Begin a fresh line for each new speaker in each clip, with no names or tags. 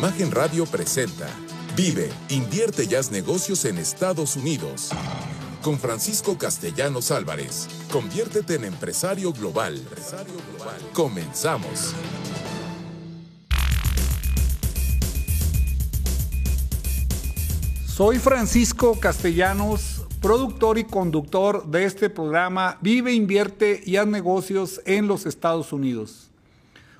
Imagen Radio presenta Vive, invierte y haz negocios en Estados Unidos. Con Francisco Castellanos Álvarez. Conviértete en empresario global. Comenzamos.
Soy Francisco Castellanos, productor y conductor de este programa Vive, invierte y haz negocios en los Estados Unidos.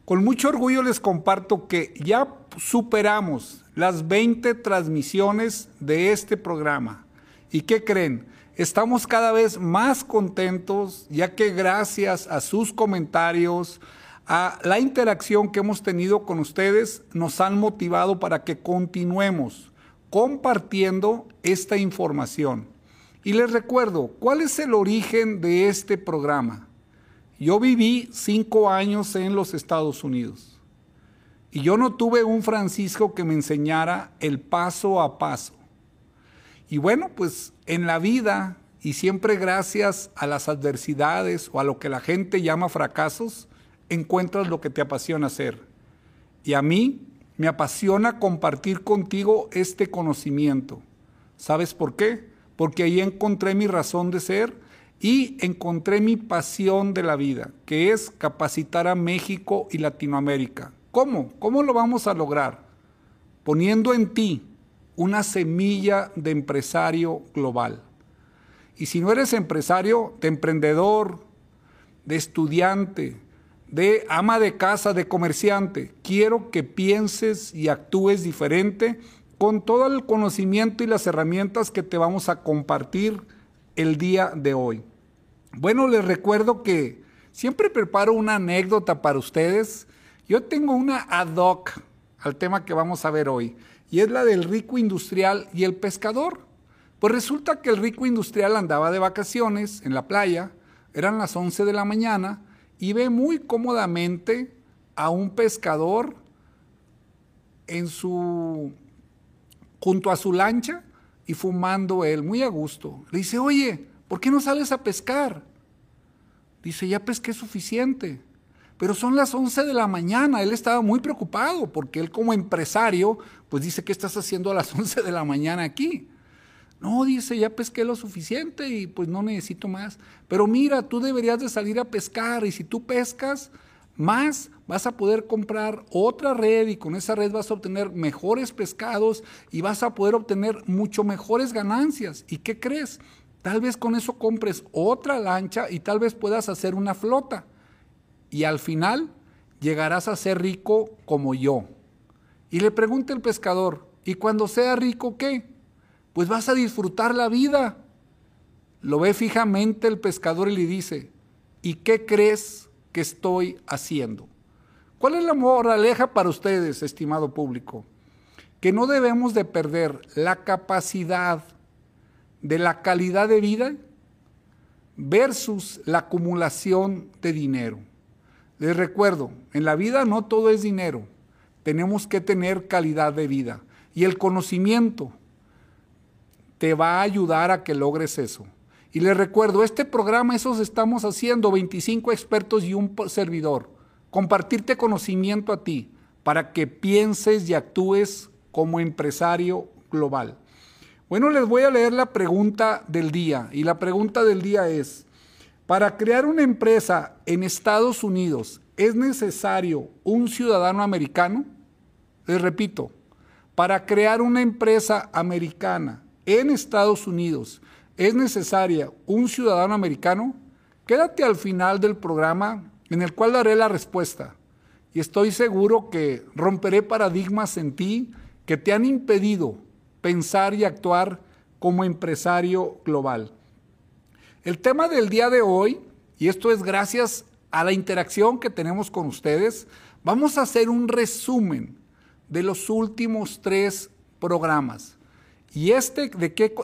Con mucho orgullo les comparto que ya superamos las 20 transmisiones de este programa. ¿Y qué creen? Estamos cada vez más contentos ya que gracias a sus comentarios, a la interacción que hemos tenido con ustedes, nos han motivado para que continuemos compartiendo esta información. Y les recuerdo, ¿cuál es el origen de este programa? Yo viví cinco años en los Estados Unidos y yo no tuve un Francisco que me enseñara el paso a paso. Y bueno, pues en la vida y siempre gracias a las adversidades o a lo que la gente llama fracasos, encuentras lo que te apasiona hacer. Y a mí me apasiona compartir contigo este conocimiento. ¿Sabes por qué? Porque ahí encontré mi razón de ser y encontré mi pasión de la vida, que es capacitar a México y Latinoamérica. ¿Cómo? ¿Cómo lo vamos a lograr? Poniendo en ti una semilla de empresario global. Y si no eres empresario, de emprendedor, de estudiante, de ama de casa, de comerciante. Quiero que pienses y actúes diferente con todo el conocimiento y las herramientas que te vamos a compartir el día de hoy. Bueno, les recuerdo que siempre preparo una anécdota para ustedes. Yo tengo una ad hoc al tema que vamos a ver hoy, y es la del rico industrial y el pescador. Pues resulta que el rico industrial andaba de vacaciones en la playa, eran las 11 de la mañana, y ve muy cómodamente a un pescador en su junto a su lancha y fumando él, muy a gusto. Le dice, oye, ¿por qué no sales a pescar? Dice, ya pesqué suficiente. Pero son las 11 de la mañana. Él estaba muy preocupado porque él como empresario, pues dice, ¿qué estás haciendo a las 11 de la mañana aquí? No, dice, ya pesqué lo suficiente y pues no necesito más. Pero mira, tú deberías de salir a pescar y si tú pescas más, vas a poder comprar otra red y con esa red vas a obtener mejores pescados y vas a poder obtener mucho mejores ganancias. ¿Y qué crees? Tal vez con eso compres otra lancha y tal vez puedas hacer una flota. Y al final llegarás a ser rico como yo. Y le pregunta el pescador, ¿y cuando sea rico qué? pues vas a disfrutar la vida. Lo ve fijamente el pescador y le dice, ¿y qué crees que estoy haciendo? ¿Cuál es la moraleja para ustedes, estimado público? Que no debemos de perder la capacidad de la calidad de vida versus la acumulación de dinero. Les recuerdo, en la vida no todo es dinero, tenemos que tener calidad de vida. Y el conocimiento te va a ayudar a que logres eso. Y les recuerdo, este programa, esos estamos haciendo, 25 expertos y un servidor. Compartirte conocimiento a ti para que pienses y actúes como empresario global. Bueno, les voy a leer la pregunta del día. Y la pregunta del día es, para crear una empresa en Estados Unidos, ¿es necesario un ciudadano americano? Les repito, para crear una empresa americana, en Estados Unidos es necesaria un ciudadano americano, quédate al final del programa en el cual daré la respuesta. Y estoy seguro que romperé paradigmas en ti que te han impedido pensar y actuar como empresario global. El tema del día de hoy, y esto es gracias a la interacción que tenemos con ustedes, vamos a hacer un resumen de los últimos tres programas. ¿Y este, de qué,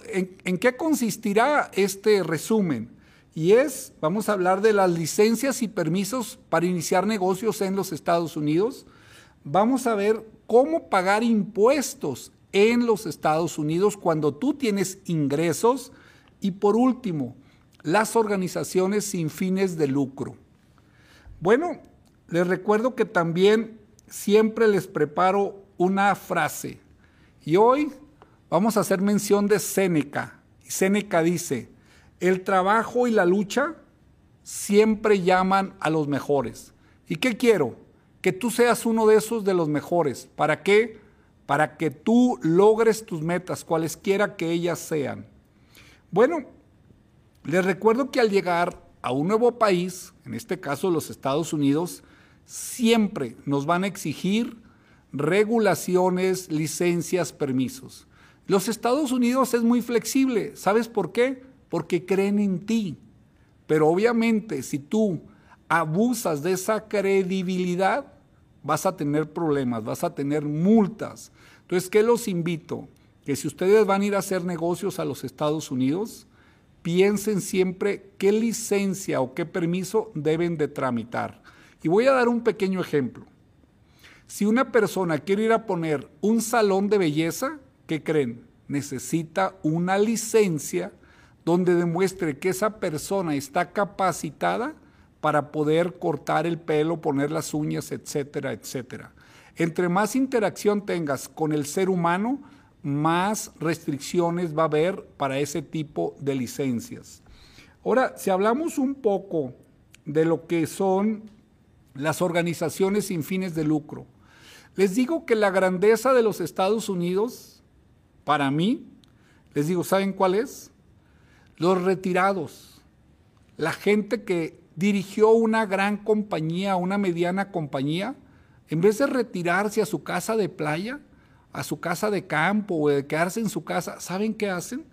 en, qué consistirá este resumen? Y es, vamos a hablar de las licencias y permisos para iniciar negocios en los Estados Unidos. Vamos a ver cómo pagar impuestos en los Estados Unidos cuando tú tienes ingresos. Y por último, las organizaciones sin fines de lucro. Bueno, les recuerdo que también siempre les preparo una frase. Y hoy vamos a hacer mención de Séneca. Séneca dice, el trabajo y la lucha siempre llaman a los mejores. ¿Y qué quiero? Que tú seas uno de esos de los mejores. ¿Para qué? Para que tú logres tus metas, cualesquiera que ellas sean. Bueno, les recuerdo que al llegar a un nuevo país, en este caso los Estados Unidos, siempre nos van a exigir regulaciones, licencias, permisos. Los Estados Unidos es muy flexible. ¿Sabes por qué? Porque creen en ti. Pero obviamente si tú abusas de esa credibilidad, vas a tener problemas, vas a tener multas. Entonces, ¿qué los invito? Que si ustedes van a ir a hacer negocios a los Estados Unidos, piensen siempre qué licencia o qué permiso deben de tramitar. Y voy a dar un pequeño ejemplo. Si una persona quiere ir a poner un salón de belleza, ¿qué creen? Necesita una licencia donde demuestre que esa persona está capacitada para poder cortar el pelo, poner las uñas, etcétera, etcétera. Entre más interacción tengas con el ser humano, más restricciones va a haber para ese tipo de licencias. Ahora, si hablamos un poco de lo que son las organizaciones sin fines de lucro, les digo que la grandeza de los Estados Unidos, para mí, les digo, ¿saben cuál es? los retirados, la gente que dirigió una gran compañía, una mediana compañía, en vez de retirarse a su casa de playa, a su casa de campo o de quedarse en su casa, ¿saben qué hacen?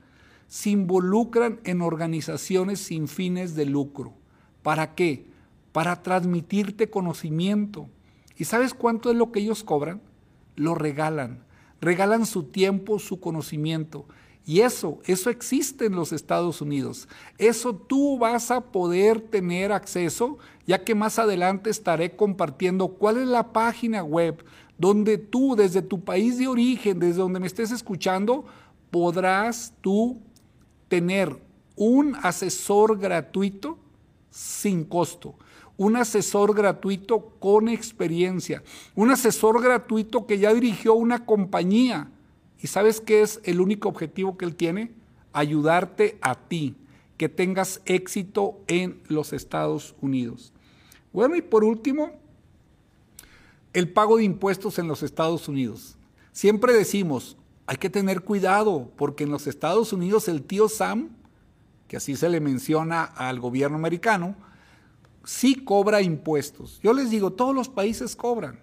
Se involucran en organizaciones sin fines de lucro. ¿Para qué? Para transmitirte conocimiento. ¿Y sabes cuánto es lo que ellos cobran? Lo regalan. Regalan su tiempo, su conocimiento. Y eso, eso existe en los Estados Unidos. Eso tú vas a poder tener acceso, ya que más adelante estaré compartiendo cuál es la página web donde tú, desde tu país de origen, desde donde me estés escuchando, podrás tú tener un asesor gratuito sin costo un asesor gratuito con experiencia, un asesor gratuito que ya dirigió una compañía, ¿Y sabes qué es el único objetivo que él tiene? Ayudarte a ti, que tengas éxito en los Estados Unidos. Bueno, y por último, el pago de impuestos en los Estados Unidos. Siempre decimos, hay que tener cuidado, porque en los Estados Unidos el tío Sam, que así se le menciona al gobierno americano, sí cobra impuestos. Yo les digo, todos los países cobran.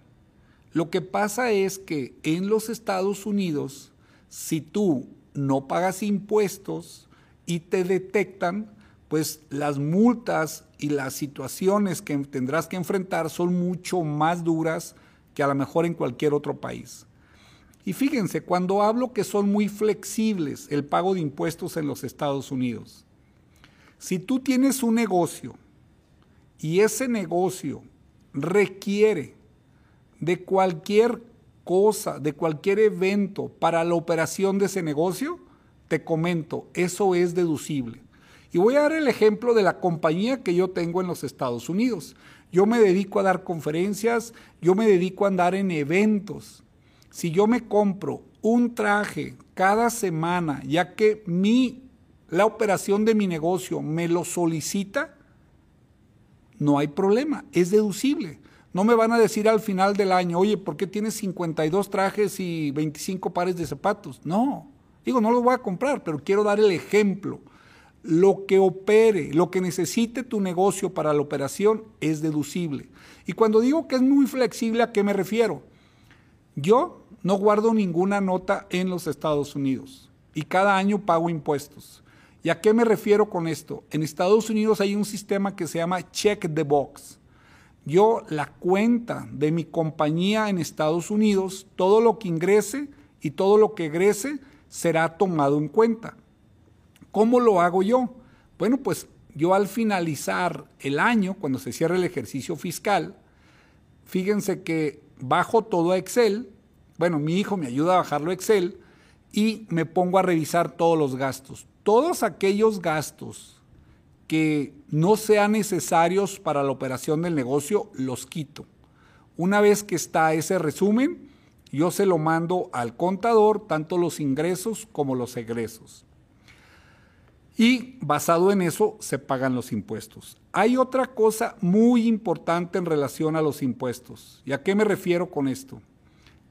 Lo que pasa es que en los Estados Unidos, si tú no pagas impuestos y te detectan, pues las multas y las situaciones que tendrás que enfrentar son mucho más duras que a lo mejor en cualquier otro país. Y fíjense, cuando hablo que son muy flexibles el pago de impuestos en los Estados Unidos, si tú tienes un negocio y ese negocio requiere de cualquier cosa, de cualquier evento para la operación de ese negocio, te comento, eso es deducible. Y voy a dar el ejemplo de la compañía que yo tengo en los Estados Unidos. Yo me dedico a dar conferencias, yo me dedico a andar en eventos. Si yo me compro un traje cada semana, ya que mi la operación de mi negocio me lo solicita, no hay problema, es deducible. No me van a decir al final del año, oye, ¿por qué tienes 52 trajes y 25 pares de zapatos? No, digo, no los voy a comprar, pero quiero dar el ejemplo. Lo que opere, lo que necesite tu negocio para la operación es deducible. Y cuando digo que es muy flexible, ¿a qué me refiero? Yo no guardo ninguna nota en los Estados Unidos y cada año pago impuestos. ¿Y a qué me refiero con esto? En Estados Unidos hay un sistema que se llama Check the Box yo la cuenta de mi compañía en Estados Unidos, todo lo que ingrese y todo lo que egrese será tomado en cuenta. ¿Cómo lo hago yo? Bueno, pues yo al finalizar el año, cuando se cierra el ejercicio fiscal, fíjense que bajo todo a Excel, bueno, mi hijo me ayuda a bajarlo a Excel y me pongo a revisar todos los gastos. Todos aquellos gastos que no sean necesarios para la operación del negocio, los quito. Una vez que está ese resumen, Yo se lo mando al contador, tanto los ingresos como los egresos. Y basado en eso se pagan los impuestos. Hay otra cosa muy importante en relación a los impuestos. ¿Y a qué me refiero con esto?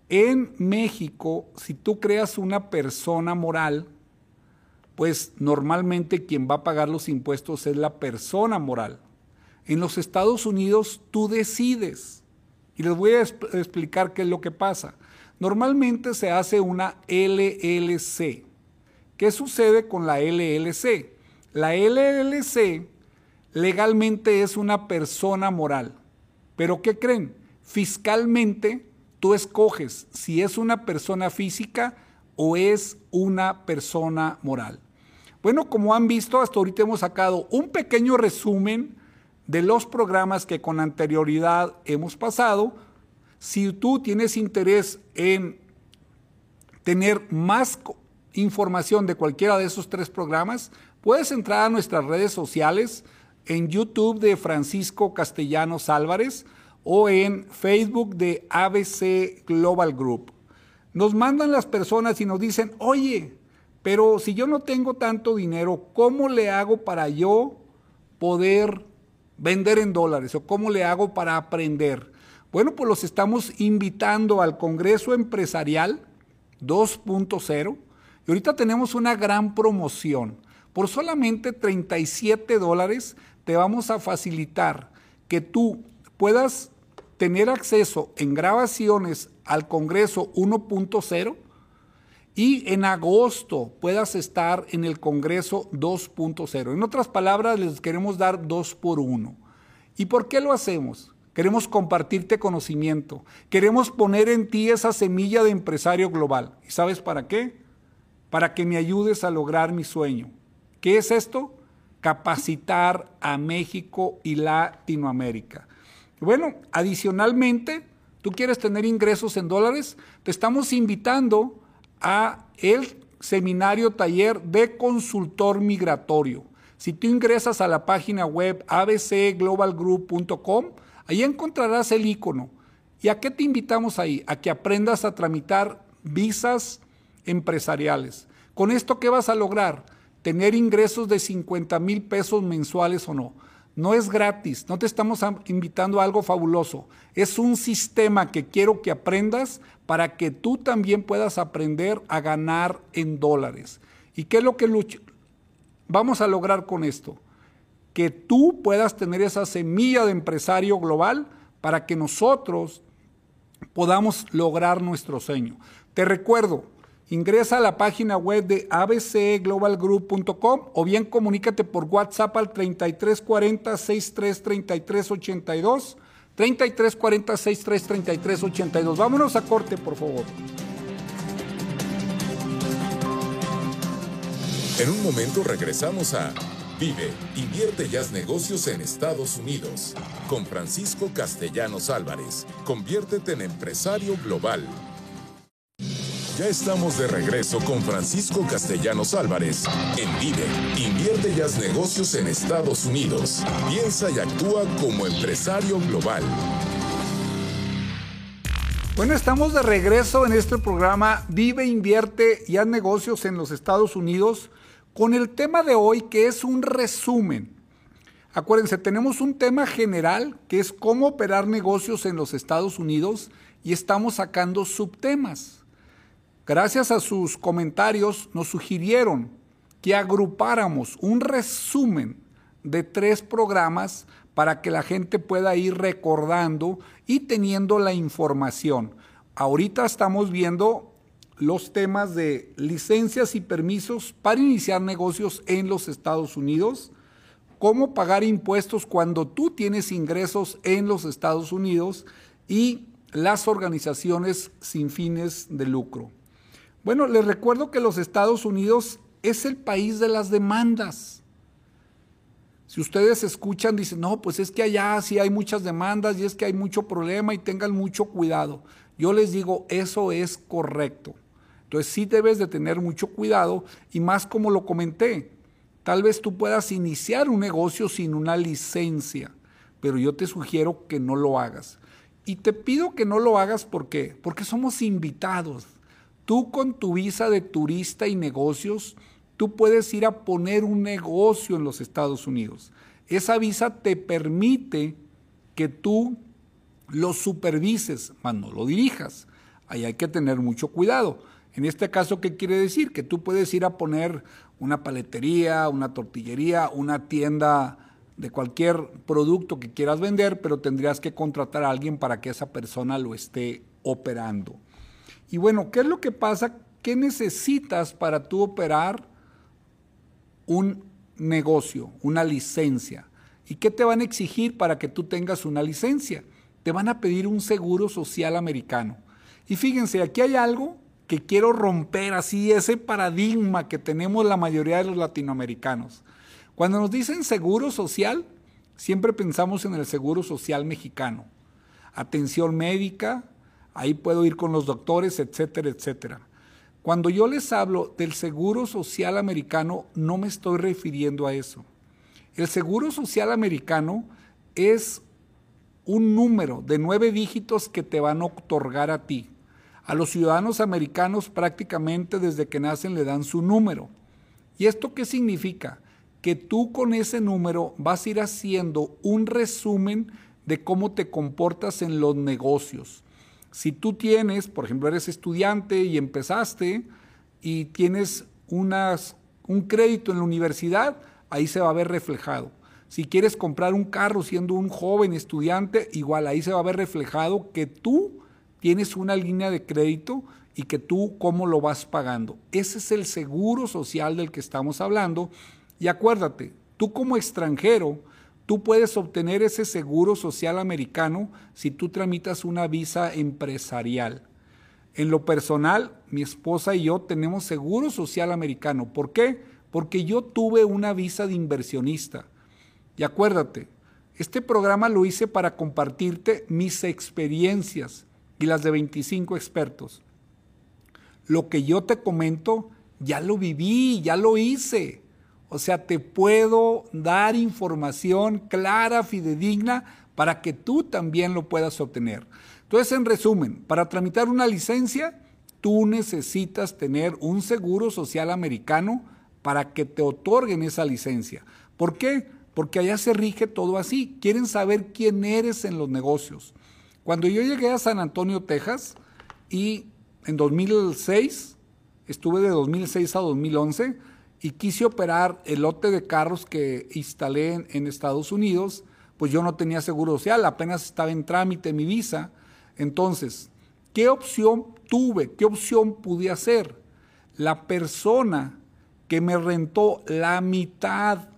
En México, si tú creas una persona moral, pues normalmente quien va a pagar los impuestos es la persona moral. En los Estados Unidos tú decides. Y les voy a explicar qué es lo que pasa. Normalmente se hace una LLC. ¿Qué sucede con la LLC? La LLC legalmente es una persona moral. Pero ¿qué creen? Fiscalmente tú escoges si es una persona física o es una persona moral. Bueno, como han visto, hasta ahorita hemos sacado un pequeño resumen de los programas que con anterioridad hemos pasado. Si tú tienes interés en tener más información de cualquiera de esos tres programas, puedes entrar a nuestras redes sociales en YouTube de Francisco Castellanos Álvarez o en Facebook de ABC Global Group. Nos mandan las personas y nos dicen, oye, pero si yo no tengo tanto dinero, ¿cómo le hago para yo poder vender en dólares? ¿O cómo le hago para aprender? Bueno, pues los estamos invitando al Congreso Empresarial 2.0 y ahorita tenemos una gran promoción. Por solamente 37 dólares te vamos a facilitar que tú puedas tener acceso en grabaciones al Congreso 1.0 y en agosto puedas estar en el Congreso 2.0. En otras palabras, les queremos dar dos por uno. ¿Y por qué lo hacemos? Queremos compartirte conocimiento. Queremos poner en ti esa semilla de empresario global. ¿Y sabes para qué? Para que me ayudes a lograr mi sueño. ¿Qué es esto? Capacitar a México y Latinoamérica. Bueno, adicionalmente, tú quieres tener ingresos en dólares, te estamos invitando a el seminario taller de consultor migratorio. Si tú ingresas a la página web abcglobalgroup.com, ahí encontrarás el icono. ¿Y a qué te invitamos ahí? A que aprendas a tramitar visas empresariales. ¿Con esto qué vas a lograr? Tener ingresos de 50 mil pesos mensuales o no. No es gratis, no te estamos invitando a algo fabuloso. Es un sistema que quiero que aprendas para que tú también puedas aprender a ganar en dólares. ¿Y qué es lo que vamos a lograr con esto? Que tú puedas tener esa semilla de empresario global para que nosotros podamos lograr nuestro sueño. Te recuerdo, Ingresa a la página web de abcglobalgroup.com o bien comunícate por WhatsApp al 3340 633382 3340 633382. Vámonos a corte, por favor.
En un momento regresamos a Vive, invierte y haz negocios en Estados Unidos. Con Francisco Castellanos Álvarez. Conviértete en empresario global. Ya estamos de regreso con Francisco Castellanos Álvarez en Vive. Invierte y haz negocios en Estados Unidos. Piensa y actúa como empresario global.
Bueno, estamos de regreso en este programa Vive, invierte y haz negocios en los Estados Unidos con el tema de hoy que es un resumen. Acuérdense, tenemos un tema general que es cómo operar negocios en los Estados Unidos y estamos sacando subtemas. Gracias a sus comentarios nos sugirieron que agrupáramos un resumen de tres programas para que la gente pueda ir recordando y teniendo la información. Ahorita estamos viendo los temas de licencias y permisos para iniciar negocios en los Estados Unidos, cómo pagar impuestos cuando tú tienes ingresos en los Estados Unidos y las organizaciones sin fines de lucro. Bueno, les recuerdo que los Estados Unidos es el país de las demandas. Si ustedes escuchan, dicen, no, pues es que allá sí hay muchas demandas y es que hay mucho problema y tengan mucho cuidado. Yo les digo, eso es correcto. Entonces sí debes de tener mucho cuidado y más como lo comenté, tal vez tú puedas iniciar un negocio sin una licencia, pero yo te sugiero que no lo hagas. Y te pido que no lo hagas porque porque somos invitados. Tú con tu visa de turista y negocios, tú puedes ir a poner un negocio en los Estados Unidos. Esa visa te permite que tú lo supervises, mas no lo dirijas. Ahí hay que tener mucho cuidado. En este caso, ¿qué quiere decir? Que tú puedes ir a poner una paletería, una tortillería, una tienda de cualquier producto que quieras vender, pero tendrías que contratar a alguien para que esa persona lo esté operando. Y bueno, ¿qué es lo que pasa? ¿Qué necesitas para tú operar un negocio, una licencia? ¿Y qué te van a exigir para que tú tengas una licencia? Te van a pedir un seguro social americano. Y fíjense, aquí hay algo que quiero romper así, ese paradigma que tenemos la mayoría de los latinoamericanos. Cuando nos dicen seguro social, siempre pensamos en el seguro social mexicano. Atención médica, ahí puedo ir con los doctores, etcétera, etcétera. Cuando yo les hablo del seguro social americano, no me estoy refiriendo a eso. El seguro social americano es un número de nueve dígitos que te van a otorgar a ti. A los ciudadanos americanos prácticamente desde que nacen le dan su número. ¿Y esto qué significa? que tú con ese número vas a ir haciendo un resumen de cómo te comportas en los negocios. Si tú tienes, por ejemplo, eres estudiante y empezaste y tienes unas, un crédito en la universidad, ahí se va a ver reflejado. Si quieres comprar un carro siendo un joven estudiante, igual ahí se va a ver reflejado que tú tienes una línea de crédito y que tú cómo lo vas pagando. Ese es el seguro social del que estamos hablando y acuérdate, tú como extranjero, tú puedes obtener ese seguro social americano si tú tramitas una visa empresarial. En lo personal, mi esposa y yo tenemos seguro social americano. ¿Por qué? Porque yo tuve una visa de inversionista. Y acuérdate, este programa lo hice para compartirte mis experiencias y las de 25 expertos. Lo que yo te comento, ya lo viví, ya lo hice. O sea, te puedo dar información clara, fidedigna, para que tú también lo puedas obtener. Entonces, en resumen, para tramitar una licencia, tú necesitas tener un seguro social americano para que te otorguen esa licencia. ¿Por qué? Porque allá se rige todo así. Quieren saber quién eres en los negocios. Cuando yo llegué a San Antonio, Texas, y en 2006, estuve de 2006 a 2011, y quise operar el lote de carros que instalé en, Estados Unidos, pues yo no tenía seguro social, apenas estaba en trámite mi visa. Entonces, ¿qué opción tuve? ¿Qué opción pude hacer? La persona que me rentó la mitad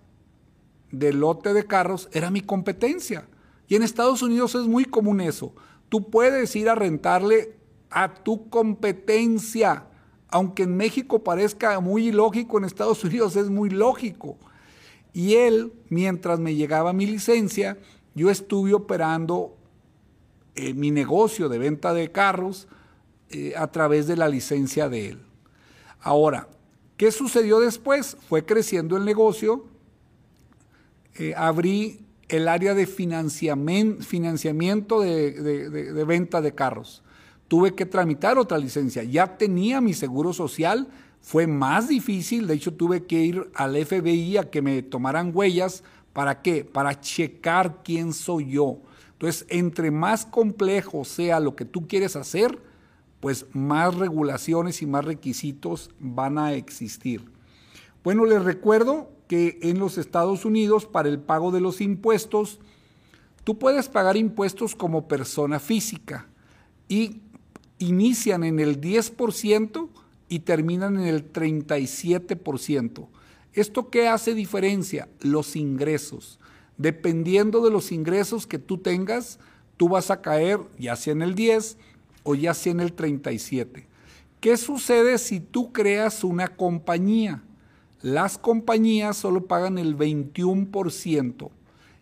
del lote de carros era mi competencia. Y en Estados Unidos es muy común eso. Tú puedes ir a rentarle a tu competencia aunque en México parezca muy ilógico, en Estados Unidos es muy lógico. Y él, mientras me llegaba mi licencia, yo estuve operando eh, mi negocio de venta de carros eh, a través de la licencia de él. Ahora, ¿qué sucedió después? Fue creciendo el negocio, eh, abrí el área de financiamiento de venta de carros tuve que tramitar otra licencia. Ya tenía mi seguro social, fue más difícil, de hecho tuve que ir al FBI a que me tomaran huellas. ¿Para qué? Para checar quién soy yo. Entonces, entre más complejo sea lo que tú quieres hacer, pues más regulaciones y más requisitos van a existir. Bueno, les recuerdo que en los Estados Unidos, para el pago de los impuestos, tú puedes pagar impuestos como persona física y inician en el 10% y terminan en el 37%. ¿Esto qué hace diferencia? Los ingresos. Dependiendo de los ingresos que tú tengas, tú vas a caer ya sea en el 10 o ya sea en el 37. ¿Qué sucede si tú creas una compañía? Las compañías solo pagan el 21%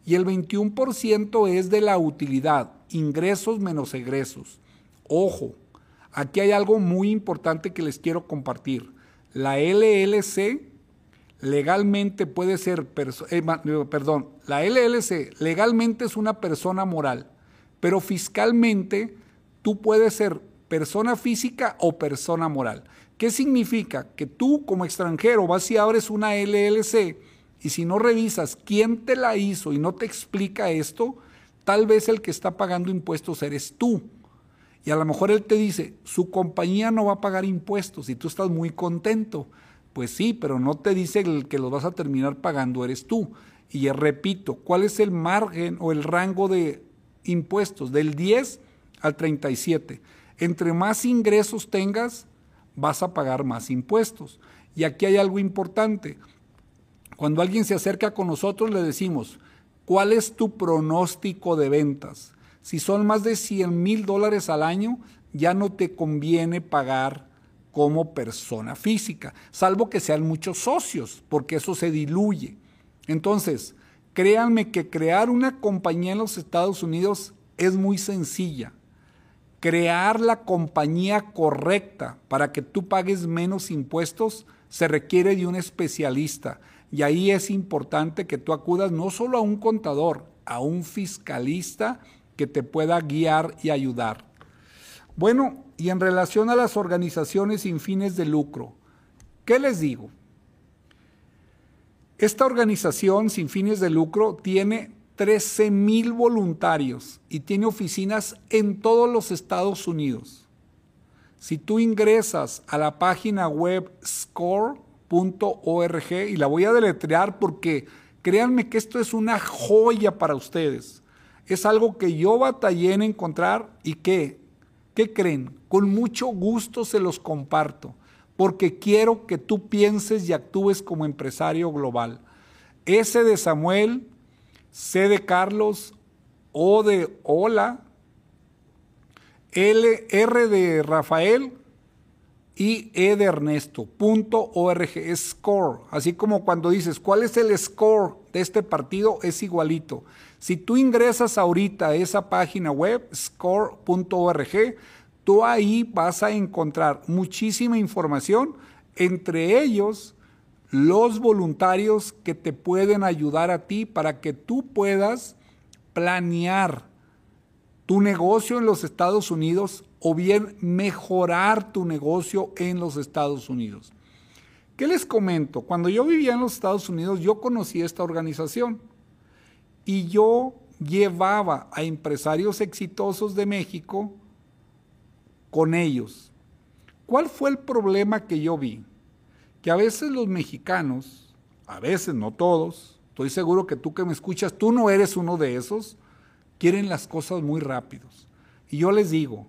y el 21% es de la utilidad, ingresos menos egresos. Ojo, Aquí hay algo muy importante que les quiero compartir. La LLC legalmente puede ser, eh, perdón, la LLC legalmente es una persona moral, pero fiscalmente tú puedes ser persona física o persona moral. ¿Qué significa? Que tú como extranjero vas y abres una LLC y si no revisas quién te la hizo y no te explica esto, tal vez el que está pagando impuestos eres tú. Y a lo mejor él te dice, su compañía no va a pagar impuestos y tú estás muy contento. Pues sí, pero no te dice el que los vas a terminar pagando eres tú. Y repito, ¿cuál es el margen o el rango de impuestos? Del 10 al 37. Entre más ingresos tengas, vas a pagar más impuestos. Y aquí hay algo importante. Cuando alguien se acerca con nosotros le decimos, ¿cuál es tu pronóstico de ventas? Si son más de 100 mil dólares al año, ya no te conviene pagar como persona física, salvo que sean muchos socios, porque eso se diluye. Entonces, créanme que crear una compañía en los Estados Unidos es muy sencilla crear la compañía correcta para que tú pagues menos impuestos se requiere de un especialista. Y ahí es importante que tú acudas no solo a un contador, a un fiscalista que te pueda guiar y ayudar. Bueno, y en relación a las organizaciones sin fines de lucro, ¿qué les digo? Esta organización sin fines de lucro tiene 13 mil voluntarios y tiene oficinas en todos los Estados Unidos. Si tú ingresas a la página web score.org, y la voy a deletrear porque créanme que esto es una joya para ustedes. Es algo que yo batallé en encontrar y que, ¿qué creen? Con mucho gusto se los comparto, porque quiero que tú pienses y actúes como empresario global. Ese de Samuel C de Carlos, O de Hola, L, R de Rafael y E de Ernesto. Punto org, score. Así como cuando dices, ¿cuál es el score de este partido? Es igualito. Si tú ingresas ahorita a esa página web, score.org, tú ahí vas a encontrar muchísima información, entre ellos los voluntarios que te pueden ayudar a ti para que tú puedas planear tu negocio en los Estados Unidos o bien mejorar tu negocio en los Estados Unidos. ¿Qué les comento? Cuando yo vivía en los Estados Unidos, yo conocí esta organización y yo llevaba a empresarios exitosos de México con ellos. ¿Cuál fue el problema que yo vi? que a veces los mexicanos, a veces no todos, estoy seguro que tú que me escuchas, tú no eres uno de esos, quieren las cosas muy rápidos. Y yo les digo,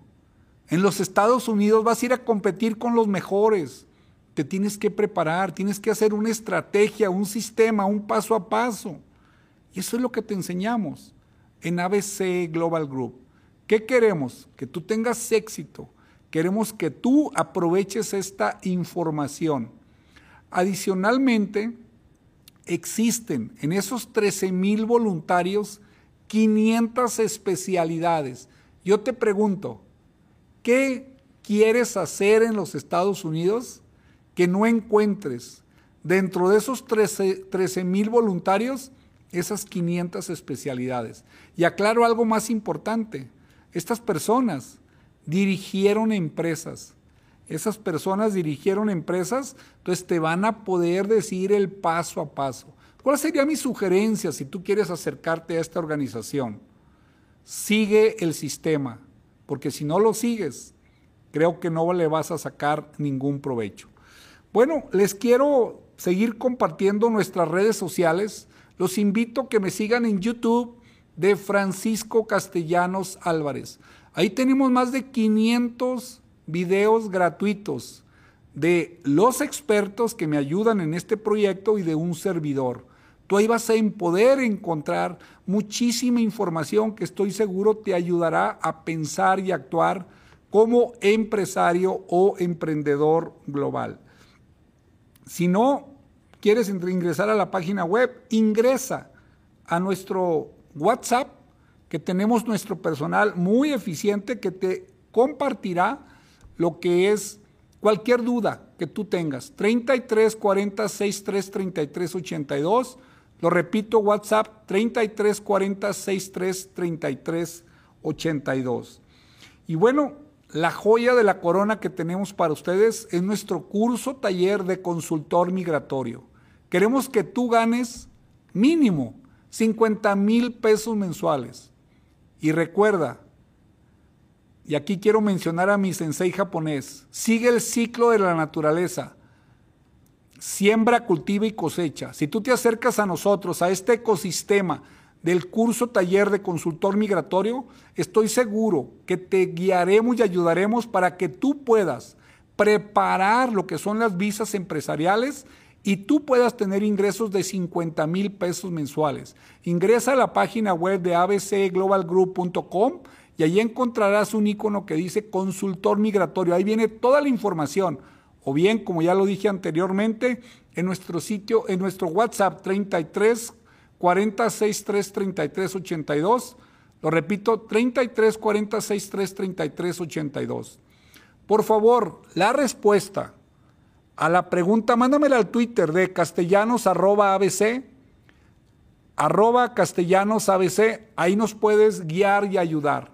en los Estados Unidos vas a ir a competir con los mejores. Te tienes que preparar, tienes que hacer una estrategia, un sistema, un paso a paso. Y eso es lo que te enseñamos en ABC Global Group. ¿Qué queremos? Que tú tengas éxito. Queremos que tú aproveches esta información Adicionalmente, existen en esos 13 mil voluntarios 500 especialidades. Yo te pregunto, ¿qué quieres hacer en los Estados Unidos que no encuentres dentro de esos 13 mil voluntarios esas 500 especialidades? Y aclaro algo más importante, estas personas dirigieron empresas, esas personas dirigieron empresas, entonces te van a poder decir el paso a paso. ¿Cuál sería mi sugerencia si tú quieres acercarte a esta organización? Sigue el sistema, porque si no lo sigues, creo que no le vas a sacar ningún provecho. Bueno, les quiero seguir compartiendo nuestras redes sociales. Los invito a que me sigan en YouTube de Francisco Castellanos Álvarez. Ahí tenemos más de 500 videos gratuitos de los expertos que me ayudan en este proyecto y de un servidor. Tú ahí vas a poder encontrar muchísima información que estoy seguro te ayudará a pensar y actuar como empresario o emprendedor global. Si no quieres ingresar a la página web, ingresa a nuestro WhatsApp, que tenemos nuestro personal muy eficiente que te compartirá lo que es cualquier duda que tú tengas. 33 40 63 33 82. Lo repito, WhatsApp 33 40 63 33 82. Y bueno, la joya de la corona que tenemos para ustedes es nuestro curso taller de consultor migratorio. Queremos que tú ganes mínimo 50 mil pesos mensuales. Y recuerda, y aquí quiero mencionar a mi sensei japonés, sigue el ciclo de la naturaleza. Siembra, cultiva y cosecha. Si tú te acercas a nosotros, a este ecosistema, del curso taller de consultor migratorio, estoy seguro que te guiaremos y ayudaremos para que tú puedas preparar lo que son las visas empresariales y tú puedas tener ingresos de 50 mil pesos mensuales. Ingresa a la página web de abcglobalgroup.com y allí encontrarás un icono que dice consultor migratorio. Ahí viene toda la información. O bien, como ya lo dije anteriormente, en nuestro sitio, en nuestro WhatsApp 33 4063 3382. Lo repito, 33 4063 3382. Por favor, la respuesta a la pregunta, mándamela al Twitter de castellanos arroba abc, arroba castellanos ahí nos puedes guiar y ayudar.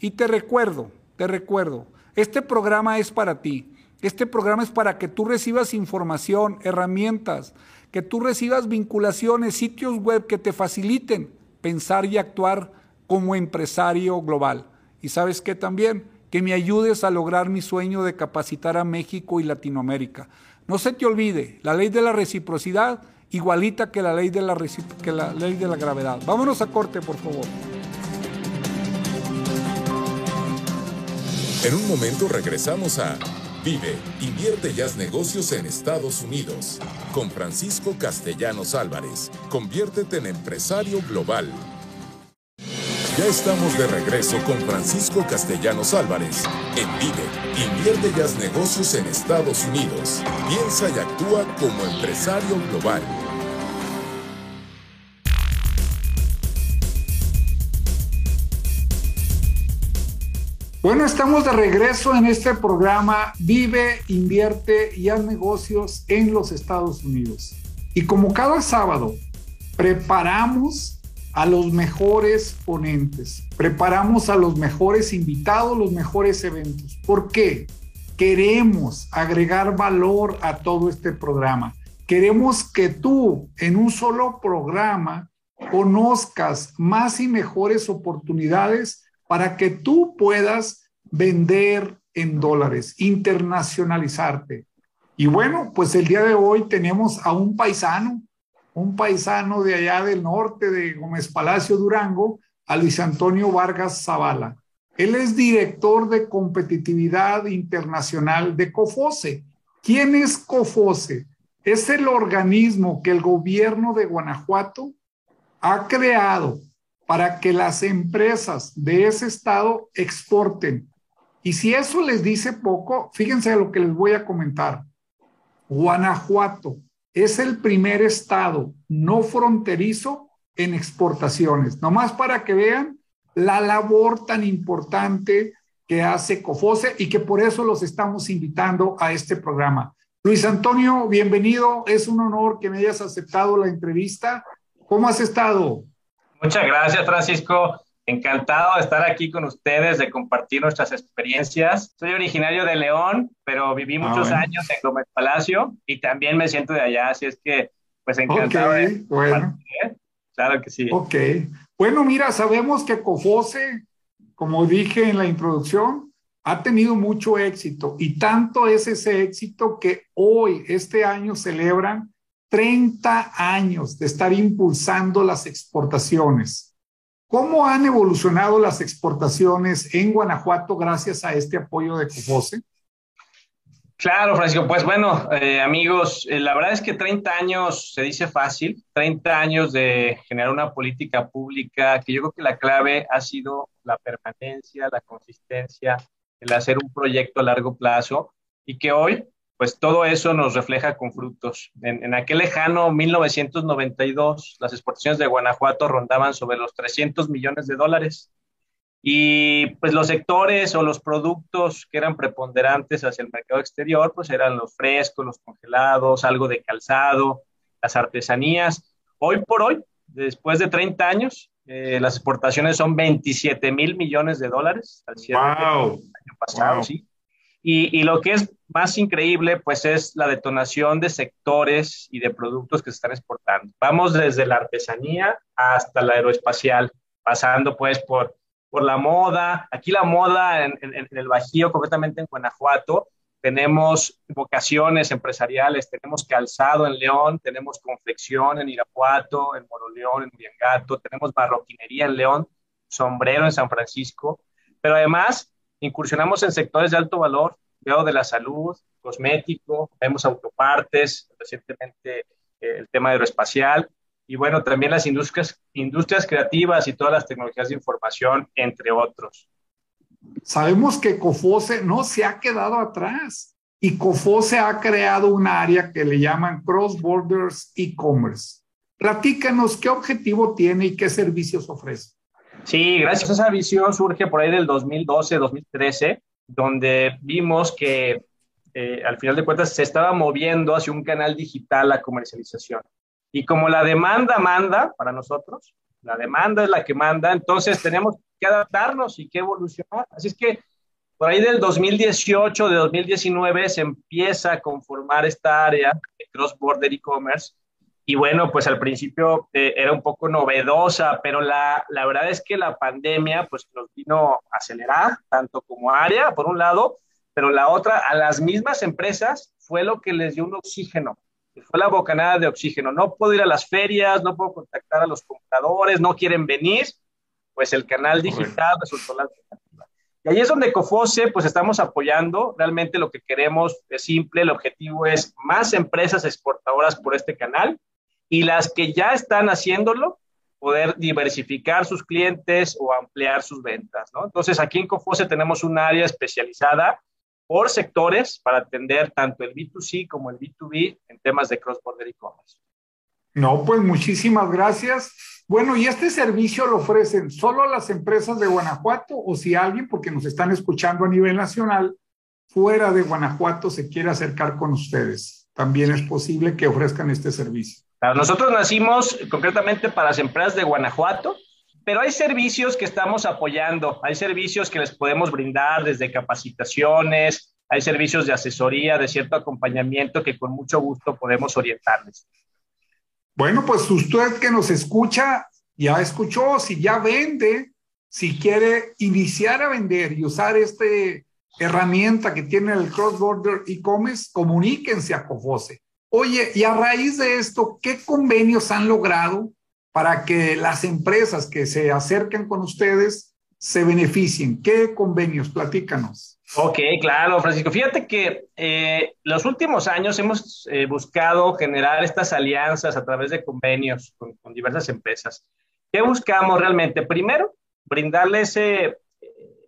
Y te recuerdo, te recuerdo, este programa es para ti. Este programa es para que tú recibas información, herramientas, que tú recibas vinculaciones, sitios web que te faciliten pensar y actuar como empresario global. Y sabes qué también, que me ayudes a lograr mi sueño de capacitar a México y Latinoamérica. No se te olvide, la ley de la reciprocidad igualita que la ley de la, que la, ley de la gravedad. Vámonos a corte, por favor.
En un momento regresamos a Vive, invierte y haz negocios en Estados Unidos. Con Francisco Castellanos Álvarez, conviértete en empresario global. Ya estamos de regreso con Francisco Castellanos Álvarez en Vive, invierte y haz negocios en Estados Unidos. Piensa y actúa como empresario global.
Bueno, estamos de regreso en este programa Vive, invierte y haz negocios en los Estados Unidos. Y como cada sábado, preparamos a los mejores ponentes, preparamos a los mejores invitados, los mejores eventos. ¿Por qué? Queremos agregar valor a todo este programa. Queremos que tú en un solo programa conozcas más y mejores oportunidades para que tú puedas vender en dólares, internacionalizarte. Y bueno, pues el día de hoy tenemos a un paisano, un paisano de allá del norte de Gómez Palacio Durango, a Luis Antonio Vargas Zavala. Él es director de competitividad internacional de COFOSE. ¿Quién es COFOSE? Es el organismo que el gobierno de Guanajuato ha creado para que las empresas de ese estado exporten. Y si eso les dice poco, fíjense lo que les voy a comentar. Guanajuato es el primer estado no fronterizo en exportaciones. Nomás para que vean la labor tan importante que hace COFOSE y que por eso los estamos invitando a este programa. Luis Antonio, bienvenido. Es un honor que me hayas aceptado la entrevista. ¿Cómo has estado?
Muchas gracias, Francisco. Encantado de estar aquí con ustedes, de compartir nuestras experiencias. Soy originario de León, pero viví ah, muchos años en Gómez Palacio y también me siento de allá, así es que, pues encantado. de
bueno. Claro que sí. Ok. Bueno, mira, sabemos que COFOSE, como dije en la introducción, ha tenido mucho éxito y tanto es ese éxito que hoy, este año, celebran 30 años de estar impulsando las exportaciones. ¿Cómo han evolucionado las exportaciones en Guanajuato gracias a este apoyo de COFOSE?
Claro, Francisco. Pues bueno, eh, amigos, eh, la verdad es que 30 años se dice fácil, 30 años de generar una política pública, que yo creo que la clave ha sido la permanencia, la consistencia, el hacer un proyecto a largo plazo y que hoy pues todo eso nos refleja con frutos. En, aquel lejano 1992, las exportaciones de Guanajuato rondaban sobre los 300 millones de dólares. Y pues los sectores o los productos que eran preponderantes hacia el mercado exterior, pues eran los frescos, los congelados, algo de calzado, las artesanías. Hoy por hoy, después de 30 años, Eh, las exportaciones son 27 mil millones de dólares al cierre
wow.
año pasado, sí. Y, y, lo que es más increíble, pues es la detonación de sectores y de productos que se están exportando. Vamos desde la artesanía hasta la aeroespacial, pasando pues por, por la moda. Aquí la moda en, en, en el Bajío, concretamente en Guanajuato, tenemos vocaciones empresariales, tenemos calzado en León, tenemos confección en Irapuato, en Moroleón, en Uriangato, tenemos marroquinería en León, sombrero en San Francisco, pero además incursionamos en sectores de alto valor, veo de la salud, cosmético, vemos autopartes, recientemente eh, el tema aeroespacial, y bueno, también las industrias, creativas y todas las tecnologías de información, entre otros.
Sabemos que Cofose no se ha quedado atrás y Cofose ha creado un área que le llaman Cross Borders E-Commerce. Platícanos qué objetivo tiene y qué servicios ofrece.
Sí, gracias. Esa visión surge por ahí del 2012-2013, donde vimos que eh, al final de cuentas se estaba moviendo hacia un canal digital la comercialización. Y como la demanda manda para nosotros, la demanda es la que manda, entonces tenemos que adaptarnos y que evolucionar. Así es que por ahí del 2018, de 2019, se empieza a conformar esta área de cross-border e-commerce. Y bueno, pues al principio eh, era un poco novedosa, pero la, la, verdad es que la pandemia pues nos vino a acelerar, tanto como área, por un lado, pero la otra, a las mismas empresas fue lo que les dio un oxígeno, fue la bocanada de oxígeno. No puedo ir a las ferias, no puedo contactar a los compradores, no quieren venir, pues el canal digital resultó la alternativa. Y ahí es donde Cofose, pues estamos apoyando. Realmente lo que queremos es simple, el objetivo es más empresas exportadoras por este canal y las que ya están haciéndolo, poder diversificar sus clientes o ampliar sus ventas, ¿no? Entonces, aquí en Cofose tenemos un área especializada por sectores para atender tanto el B2C como el B2B en temas de cross-border e-commerce.
No, pues muchísimas gracias. Bueno, ¿y este servicio lo ofrecen solo a las empresas de Guanajuato o si alguien, porque nos están escuchando a nivel nacional, fuera de Guanajuato se quiere acercar con ustedes? También es posible que ofrezcan este servicio.
Nosotros nacimos concretamente para las empresas de Guanajuato, pero hay servicios que estamos apoyando, hay servicios que les podemos brindar desde capacitaciones, hay servicios de asesoría, de cierto acompañamiento que con mucho gusto podemos orientarles.
Bueno, pues usted que nos escucha, ya escuchó, si ya vende, si quiere iniciar a vender y usar esta herramienta que tiene el Cross Border E-Commerce, comuníquense a Cofose. Oye, y a raíz de esto, ¿qué convenios han logrado para que las empresas que se acerquen con ustedes se beneficien? ¿Qué convenios? Platícanos.
Ok, claro, Francisco. Fíjate que eh, los últimos años hemos eh, buscado generar estas alianzas a través de convenios con, con, diversas empresas. ¿Qué buscamos realmente? Primero, brindarle ese, eh,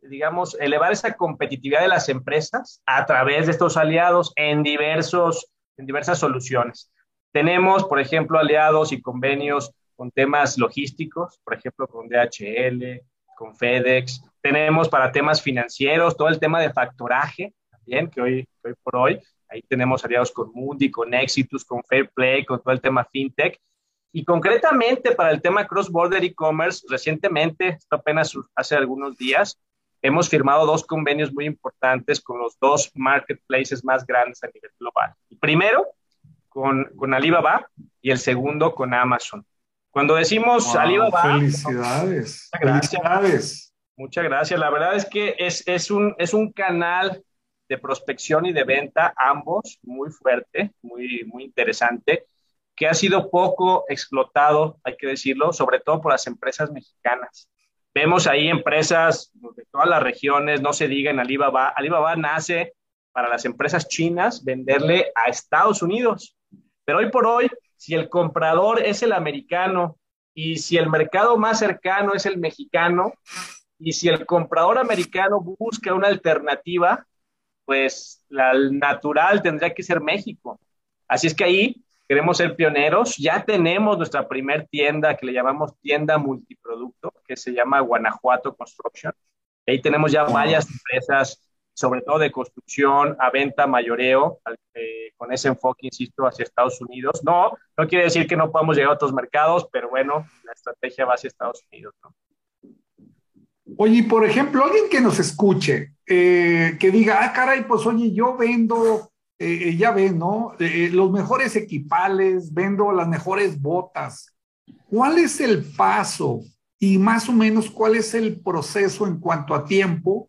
digamos, elevar esa competitividad de las empresas a través de estos aliados en, diversos, en diversas soluciones. Tenemos, por ejemplo, aliados y convenios con temas logísticos, por ejemplo, con DHL, con FedEx, tenemos para temas financieros, todo el tema de factoraje, también, que hoy, hoy por hoy, ahí tenemos aliados con Mundi, con Exitus, con Fairplay, con todo el tema fintech. Y concretamente para el tema cross-border e-commerce, recientemente, apenas hace algunos días, hemos firmado dos convenios muy importantes con los dos marketplaces más grandes a nivel global. El primero con, con Alibaba y el segundo con Amazon. Cuando decimos wow, Alibaba...
Felicidades.
Gracias.
Felicidades.
Muchas gracias. La verdad es que es, es, un, es un canal de prospección y de venta, ambos, muy fuerte, muy, muy interesante, que ha sido poco explotado, hay que decirlo, sobre todo por las empresas mexicanas. Vemos ahí empresas de todas las regiones, no se diga en Alibaba. Alibaba nace para las empresas chinas venderle a Estados Unidos. Pero hoy por hoy, si el comprador es el americano y si el mercado más cercano es el mexicano, y si el comprador americano busca una alternativa, pues la natural tendría que ser México. Así es que ahí queremos ser pioneros. Ya tenemos nuestra primer tienda que le llamamos tienda multiproducto, que se llama Guanajuato Construction. Ahí tenemos ya varias empresas, sobre todo de construcción, a venta, mayoreo, eh, con ese enfoque, insisto, hacia Estados Unidos. No, no quiere decir que no podamos llegar a otros mercados, pero bueno, la estrategia va hacia Estados Unidos. ¿no?
Oye, por ejemplo, alguien que nos escuche, eh, que diga, ah, caray, pues oye, yo vendo, eh, eh, ya ven, ¿no? los mejores equipales, vendo las mejores botas. ¿Cuál es el paso y más o menos cuál es el proceso en cuanto a tiempo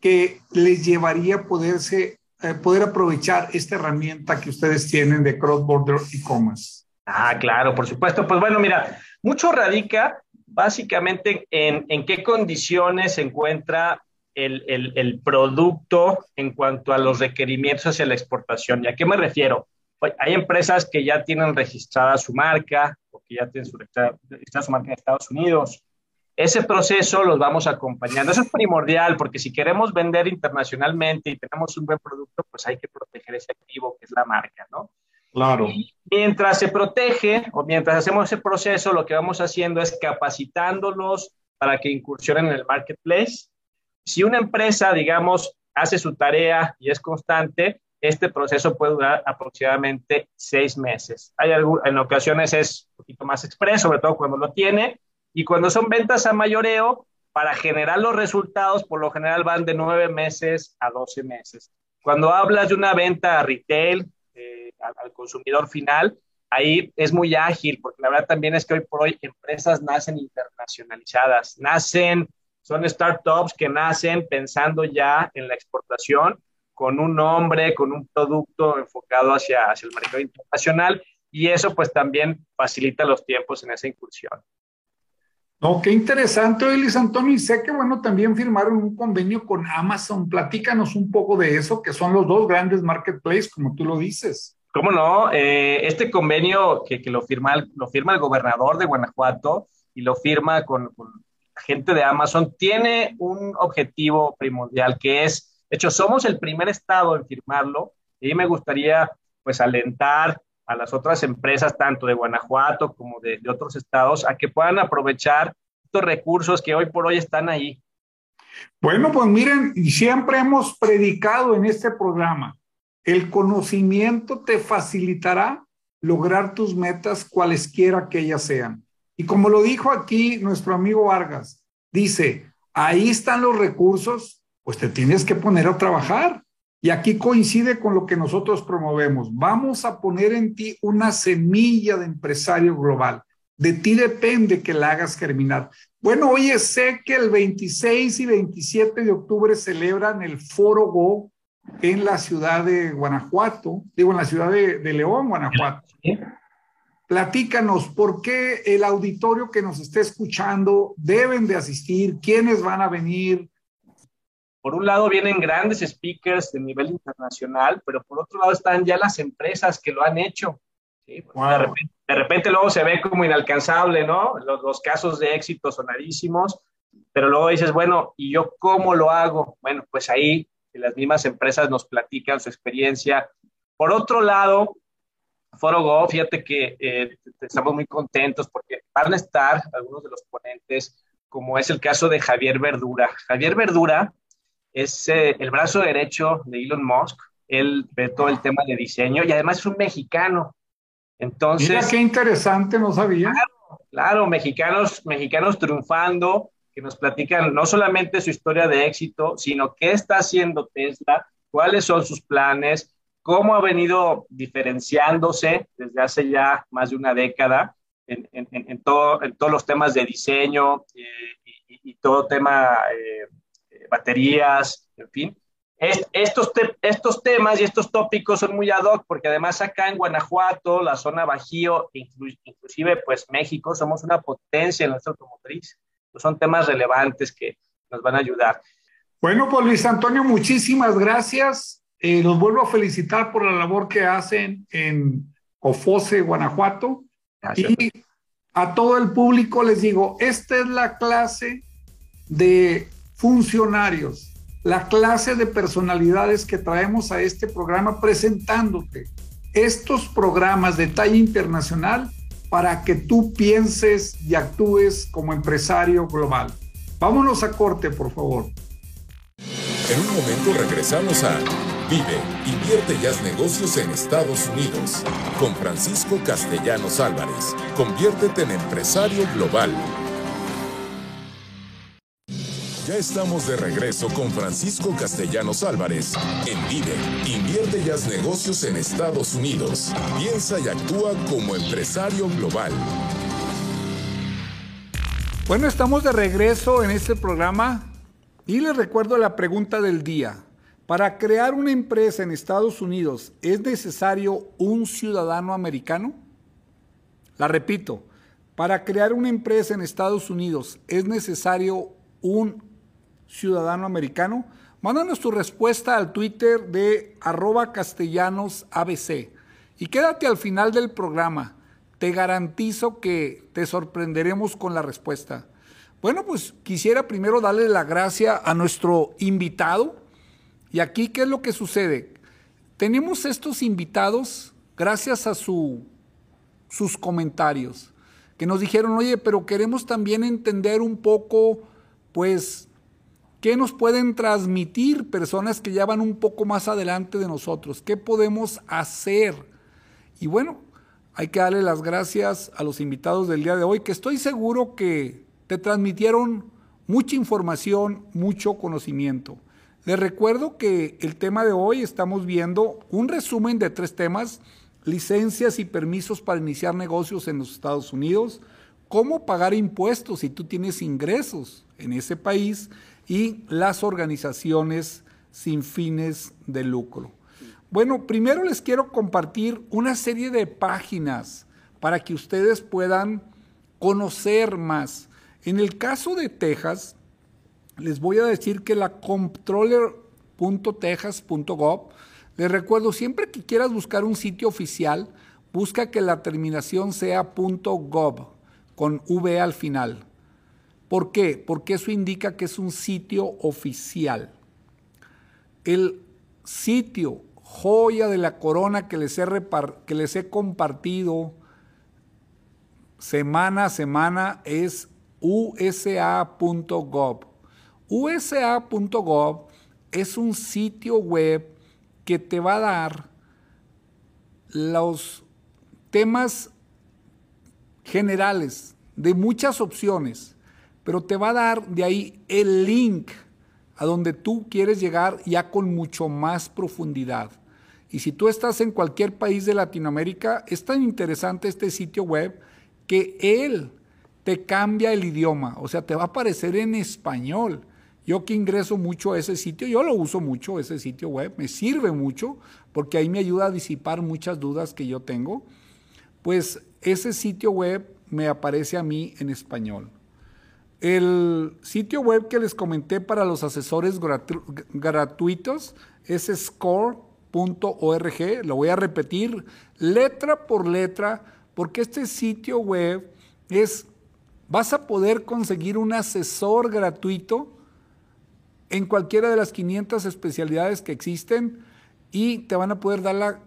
que les llevaría a poderse, poder aprovechar esta herramienta que ustedes tienen de Cross Border E-Commerce?
Ah, claro, por supuesto. Pues bueno, mira, mucho radica básicamente en, en qué condiciones se encuentra el, el, el, producto en cuanto a los requerimientos hacia la exportación. ¿Y a qué me refiero? Hay empresas que ya tienen registrada su marca o que ya tienen su, registrada su marca en Estados Unidos. Ese proceso los vamos acompañando. Eso es primordial porque si queremos vender internacionalmente y tenemos un buen producto, pues hay que proteger ese activo que es la marca, ¿no?
Claro.
mientras se protege o mientras hacemos ese proceso, lo que vamos haciendo es capacitándolos para que incursionen en el marketplace. Si una empresa, digamos, hace su tarea y es constante, este proceso puede durar aproximadamente seis meses. Hay en ocasiones es un poquito más expreso, sobre todo cuando lo tiene, y cuando son ventas a mayoreo, para generar los resultados, por lo general van de nueve meses a doce meses. Cuando hablas de una venta a retail, al, consumidor final, ahí es muy ágil, porque la verdad también es que hoy por hoy empresas nacen internacionalizadas, nacen, son startups que nacen pensando ya en la exportación con un nombre, con un producto enfocado hacia, hacia el mercado internacional y eso pues también facilita los tiempos en esa incursión.
No, qué interesante, Luis Antonio. Y sé que, bueno, también firmaron un convenio con Amazon. Platícanos un poco de eso, que son los dos grandes marketplaces, como tú lo dices.
¿Cómo no? Eh, este convenio que, lo, firma lo firma el gobernador de Guanajuato y lo firma con, gente de Amazon, tiene un objetivo primordial que es, de hecho, somos el primer estado en firmarlo y me gustaría pues alentar a las otras empresas, tanto de Guanajuato como de, otros estados, a que puedan aprovechar estos recursos que hoy por hoy están ahí.
Bueno, pues miren, siempre hemos predicado en este programa el conocimiento te facilitará lograr tus metas cualesquiera que ellas sean. Y como lo dijo aquí nuestro amigo Vargas, dice, ahí están los recursos, pues te tienes que poner a trabajar. Y aquí coincide con lo que nosotros promovemos. Vamos a poner en ti una semilla de empresario global. De ti depende que la hagas germinar. Bueno, oye, sé que el 26 y 27 de octubre celebran el Foro Go en la ciudad de Guanajuato, digo, en la ciudad de, León, Guanajuato. Platícanos, ¿por qué el auditorio que nos esté escuchando deben de asistir? ¿Quiénes van a venir?
Por un lado vienen grandes speakers de nivel internacional, pero por otro lado están ya las empresas que lo han hecho. de, repente, luego se ve como inalcanzable, ¿no? Los, los casos de éxito sonarísimos, pero luego dices, bueno, ¿y yo cómo lo hago? Bueno, pues ahí las mismas empresas nos platican su experiencia. Por otro lado, Foro Go, fíjate que eh, estamos muy contentos porque van a estar algunos de los ponentes, como es el caso de Javier Verdura. Javier Verdura es eh, el brazo derecho de Elon Musk. Él ve todo el tema de diseño y además es un mexicano. Entonces. Mira
qué interesante, no sabía.
Claro, claro, mexicanos, mexicanos triunfando que nos platican no solamente su historia de éxito, sino qué está haciendo Tesla, cuáles son sus planes, cómo ha venido diferenciándose desde hace ya más de una década en, en, en, todo, en todos los temas de diseño eh, y, todo tema eh, baterías, en fin. estos, estos temas y estos tópicos son muy ad hoc porque además acá en Guanajuato, la zona Bajío, inclusive pues México, somos una potencia en nuestra automotriz. Pues, son temas relevantes que nos van a ayudar.
Bueno, pues Luis Antonio, muchísimas gracias. Eh, los vuelvo a felicitar por la labor que hacen en Ofose, Guanajuato. Y a todo el público les digo, esta es la clase de funcionarios, la clase de personalidades que traemos a este programa presentándote estos programas de talla internacional para que tú pienses y actúes como empresario global. Vámonos a corte, por favor.
En un momento regresamos a Vive, invierte y haz negocios en Estados Unidos. Con Francisco Castellanos Álvarez. Conviértete en empresario global. Ya estamos de regreso con Francisco Castellanos Álvarez en Vive, invierte y haz negocios en Estados Unidos. Piensa y actúa como empresario global.
Bueno, estamos de regreso en este programa y les recuerdo la pregunta del día. Para crear una empresa en Estados Unidos, ¿es necesario un ciudadano americano? La repito, para crear una empresa en Estados Unidos, ¿es necesario un ciudadano americano? Mándanos tu respuesta al Twitter de arroba castellanosabc y quédate al final del programa. Te garantizo que te sorprenderemos con la respuesta. Bueno, pues quisiera primero darle la gracia a nuestro invitado, y aquí, ¿qué es lo que sucede? Tenemos estos invitados gracias a su, sus comentarios, que nos dijeron, oye, pero queremos también entender un poco, pues, qué nos pueden transmitir personas que ya van un poco más adelante de nosotros, qué podemos hacer. Y bueno, hay que darle las gracias a los invitados del día de hoy, que estoy seguro que te transmitieron mucha información, mucho conocimiento. Les recuerdo que el tema de hoy estamos viendo un resumen de tres temas, licencias y permisos para iniciar negocios en los Estados Unidos, cómo pagar impuestos si tú tienes ingresos en ese país y las organizaciones sin fines de lucro. Bueno, primero les quiero compartir una serie de páginas para que ustedes puedan conocer más. En el caso de Texas, les voy a decir que la comptroller.texas.gov, les recuerdo, siempre que quieras buscar un sitio oficial, busca que la terminación sea .gov, con V al final. ¿Por qué? Porque eso indica que es un sitio oficial. El sitio joya de la corona que les he, que les he compartido semana a semana es usa.gov. USA.gov es un sitio web que te va a dar los temas generales de muchas opciones, pero te va a dar de ahí el link a donde tú quieres llegar ya con mucho más profundidad. Y si tú estás en cualquier país de Latinoamérica, es tan interesante este sitio web que él te cambia el idioma, o sea, te va a aparecer en español. Yo que ingreso mucho a ese sitio, yo lo uso mucho, ese sitio web, me sirve mucho porque ahí me ayuda a disipar muchas dudas que yo tengo. Pues ese sitio web me aparece a mí en español. El sitio web que les comenté para los asesores gratuitos es score.org. Lo voy a repetir letra por letra porque este sitio web es, vas a poder conseguir un asesor gratuito en cualquiera de las 500 especialidades que existen y te van a poder dar la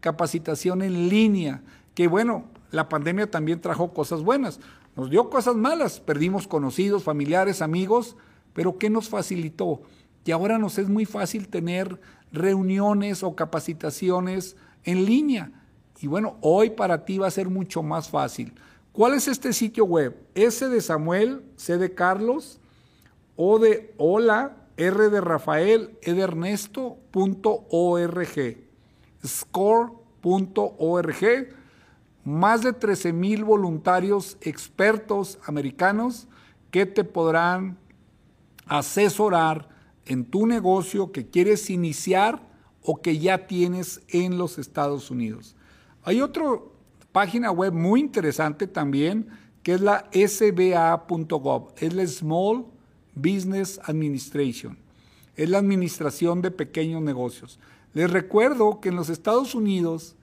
capacitación en línea, que bueno, la pandemia también trajo cosas buenas, nos dio cosas malas, perdimos conocidos, familiares, amigos, pero ¿qué nos facilitó? Y ahora nos es muy fácil tener reuniones o capacitaciones en línea. Y bueno, hoy para ti va a ser mucho más fácil. ¿Cuál es este sitio web? S de Samuel, C de Carlos, o de hola, R de Rafael, E de Ernesto, punto org, score.org, más de 13 mil voluntarios expertos americanos que te podrán asesorar en tu negocio que quieres iniciar o que ya tienes en los Estados Unidos. Hay otra página web muy interesante también que es la sba.gov, es la Small Business Administration. Es la administración de pequeños negocios. Les recuerdo que en los Estados Unidos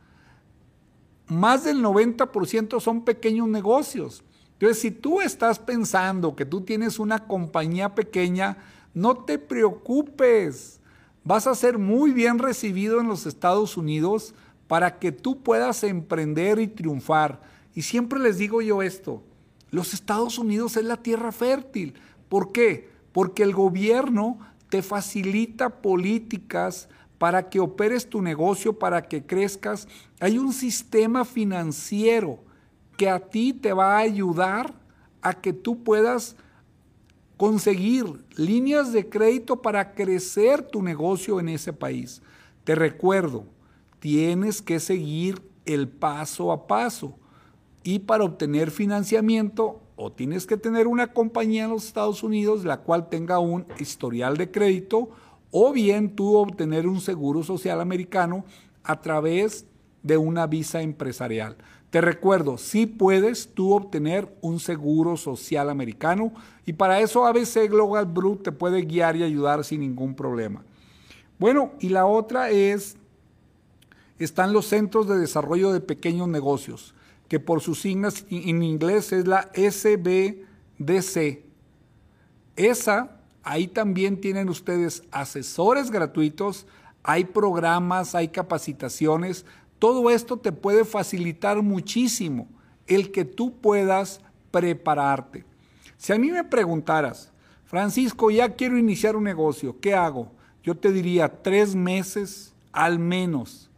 más del 90% son pequeños negocios. Entonces, si tú estás pensando que tú tienes una compañía pequeña, no te preocupes. Vas a ser muy bien recibido en los Estados Unidos para que tú puedas emprender y triunfar. Y siempre les digo yo esto, los Estados Unidos es la tierra fértil. ¿Por qué? Porque el gobierno te facilita políticas para que operes tu negocio, para que crezcas. Hay un sistema financiero que a ti te va a ayudar a que tú puedas conseguir líneas de crédito para crecer tu negocio en ese país. Te recuerdo, tienes que seguir el paso a paso. Y para obtener financiamiento, o tienes que tener una compañía en los Estados Unidos la cual tenga un historial de crédito, o bien tú obtener un seguro social americano a través de una visa empresarial. Te recuerdo, si puedes tú obtener un seguro social americano y para eso ABC Global Blue te puede guiar y ayudar sin ningún problema. Bueno, y la otra es, están los Centros de Desarrollo de Pequeños Negocios, que por sus signas en inglés es la SBDC. Esa, ahí también tienen ustedes asesores gratuitos, hay programas, hay capacitaciones todo esto te puede facilitar muchísimo el que tú puedas prepararte. Si a mí me preguntaras, Francisco, ya quiero iniciar un negocio, ¿qué hago? Yo te diría tres meses al menos.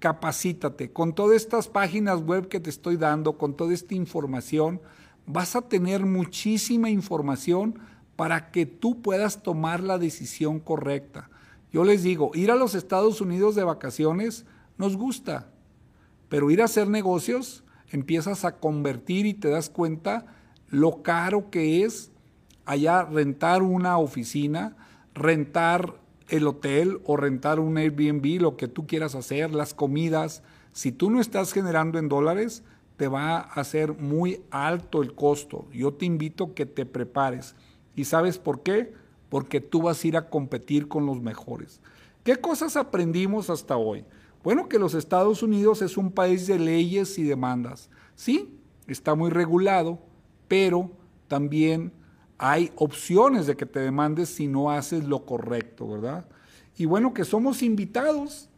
Capacítate. Con todas estas páginas web que te estoy dando, con toda esta información, vas a tener muchísima información para que tú puedas tomar la decisión correcta. Yo les digo, ir a los Estados Unidos de vacaciones nos gusta, pero ir a hacer negocios empiezas a convertir y te das cuenta lo caro que es allá rentar una oficina, rentar el hotel o rentar un Airbnb, lo que tú quieras hacer, las comidas. Si tú no estás generando en dólares, te va a hacer muy alto el costo. Yo te invito que te prepares. ¿Y sabes por qué? Porque tú vas a ir a competir con los mejores. ¿Qué cosas aprendimos hasta hoy? Bueno, que los Estados Unidos es un país de leyes y demandas. Sí, está muy regulado, pero también hay opciones de que te demandes si no haces lo correcto, ¿verdad? Y bueno, que somos invitados,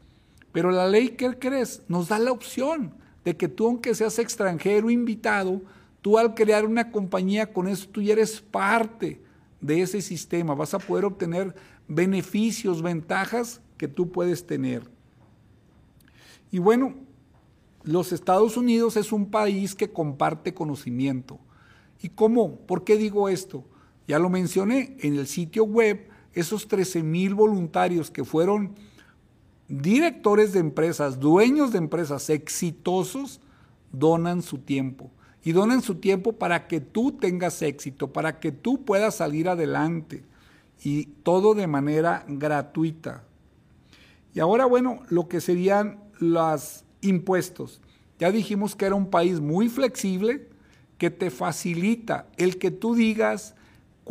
pero la ley, ¿qué crees? Nos da la opción de que tú, aunque seas extranjero invitado, tú al crear una compañía con eso, tú ya eres parte de ese sistema, vas a poder obtener beneficios, ventajas que tú puedes tener. Y bueno, los Estados Unidos es un país que comparte conocimiento. ¿Y cómo? ¿Por qué digo esto? Ya lo mencioné en el sitio web, esos 13 mil voluntarios que fueron directores de empresas, dueños de empresas exitosos, donan su tiempo. Y donan su tiempo para que tú tengas éxito, para que tú puedas salir adelante. Y todo de manera gratuita. Y ahora, bueno, lo que serían los impuestos. Ya dijimos que era un país muy flexible que te facilita el que tú digas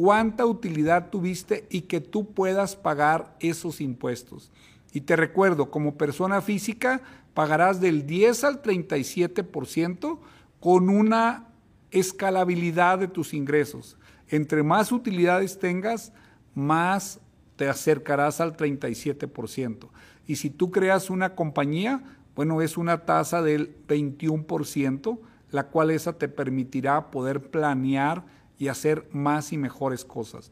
cuánta utilidad tuviste y que tú puedas pagar esos impuestos. Y te recuerdo, como persona física, pagarás del 10 al 37% con una escalabilidad de tus ingresos. Entre más utilidades tengas, más te acercarás al 37%. Y si tú creas una compañía, bueno, es una tasa del 21%, la cual esa te permitirá poder planear y hacer más y mejores cosas.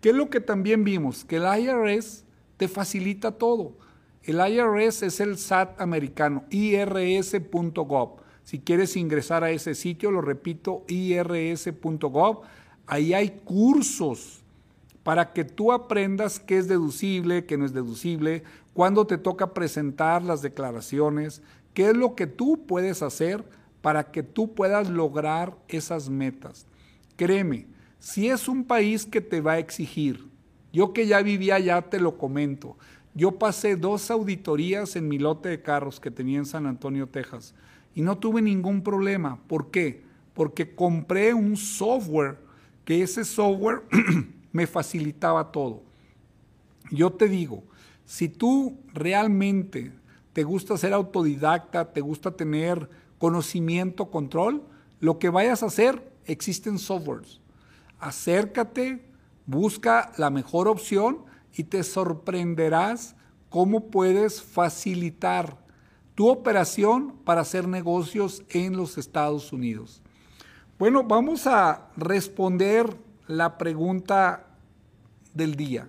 ¿Qué es lo que también vimos? Que el IRS te facilita todo. El IRS es el SAT americano, irs.gov. Si quieres ingresar a ese sitio, lo repito, irs.gov, ahí hay cursos para que tú aprendas qué es deducible, qué no es deducible, cuándo te toca presentar las declaraciones, qué es lo que tú puedes hacer para que tú puedas lograr esas metas. Créeme, si es un país que te va a exigir, yo que ya vivía allá te lo comento, yo pasé dos auditorías en mi lote de carros que tenía en San Antonio, Texas, y no tuve ningún problema. ¿Por qué? Porque compré un software, que ese software me facilitaba todo. Yo te digo, si tú realmente te gusta ser autodidacta, te gusta tener conocimiento, control, lo que vayas a hacer, existen softwares. Acércate, busca la mejor opción y te sorprenderás cómo puedes facilitar tu operación para hacer negocios en los Estados Unidos. Bueno, vamos a responder la pregunta del día.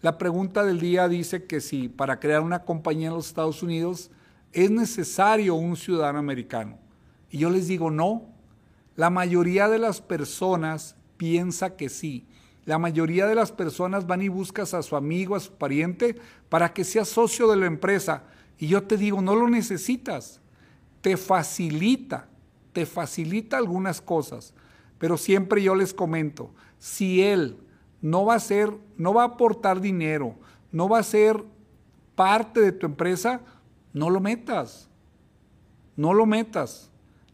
La pregunta del día dice que si para crear una compañía en los Estados Unidos es necesario un ciudadano americano. Y yo les digo no. La mayoría de las personas piensa que sí. La mayoría de las personas van y buscas a su amigo, a su pariente, para que sea socio de la empresa. Y yo te digo, no lo necesitas. Te facilita, te facilita algunas cosas. Pero siempre yo les comento, si él no va a ser, no va a aportar dinero, no va a ser parte de tu empresa, no lo metas. No lo metas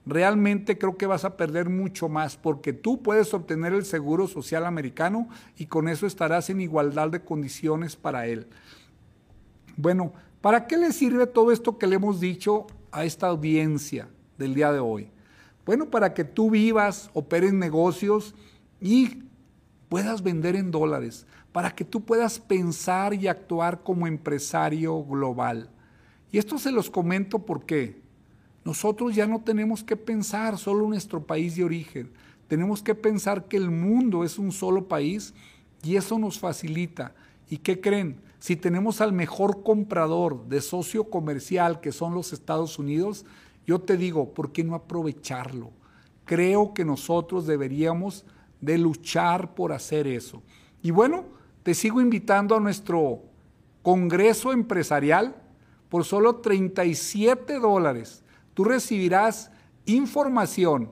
realmente creo que vas a perder mucho más porque tú puedes obtener el seguro social americano y con eso estarás en igualdad de condiciones para él. Bueno, ¿para qué le sirve todo esto que le hemos dicho a esta audiencia del día de hoy? Bueno, para que tú vivas, operes negocios y puedas vender en dólares, para que tú puedas pensar y actuar como empresario global. Y esto se los comento porque nosotros ya no tenemos que pensar solo nuestro país de origen, tenemos que pensar que el mundo es un solo país y eso nos facilita. ¿Y qué creen? Si tenemos al mejor comprador de socio comercial que son los Estados Unidos, yo te digo, ¿por qué no aprovecharlo? Creo que nosotros deberíamos de luchar por hacer eso. Y bueno, te sigo invitando a nuestro Congreso Empresarial por solo 37 dólares tú recibirás información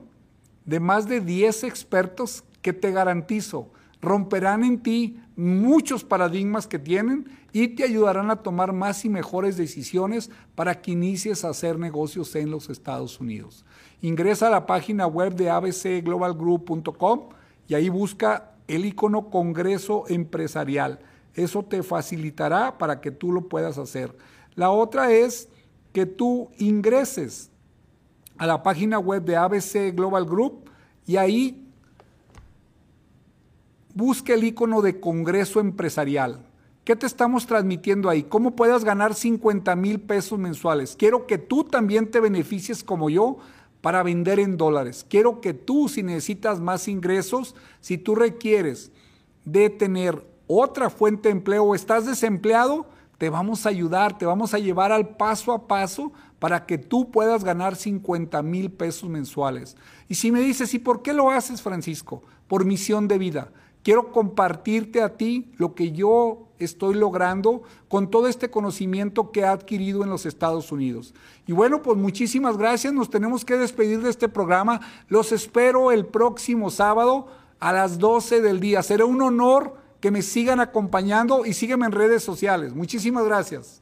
de más de 10 expertos que te garantizo romperán en ti muchos paradigmas que tienen y te ayudarán a tomar más y mejores decisiones para que inicies a hacer negocios en los Estados Unidos. Ingresa a la página web de abcglobalgroup.com y ahí busca el icono Congreso Empresarial. Eso te facilitará para que tú lo puedas hacer. La otra es que tú ingreses a la página web de ABC Global Group y ahí busque el icono de Congreso Empresarial. ¿Qué te estamos transmitiendo ahí? ¿Cómo puedas ganar 50 mil pesos mensuales? Quiero que tú también te beneficies como yo para vender en dólares. Quiero que tú, si necesitas más ingresos, si tú requieres de tener otra fuente de empleo o estás desempleado, te vamos a ayudar, te vamos a llevar al paso a paso para que tú puedas ganar 50 mil pesos mensuales. Y si me dices, ¿y por qué lo haces, Francisco? Por misión de vida. Quiero compartirte a ti lo que yo estoy logrando con todo este conocimiento que he adquirido en los Estados Unidos. Y bueno, pues muchísimas gracias. Nos tenemos que despedir de este programa. Los espero el próximo sábado a las 12 del día. Será un honor que me sigan acompañando y sígueme en redes sociales. Muchísimas gracias.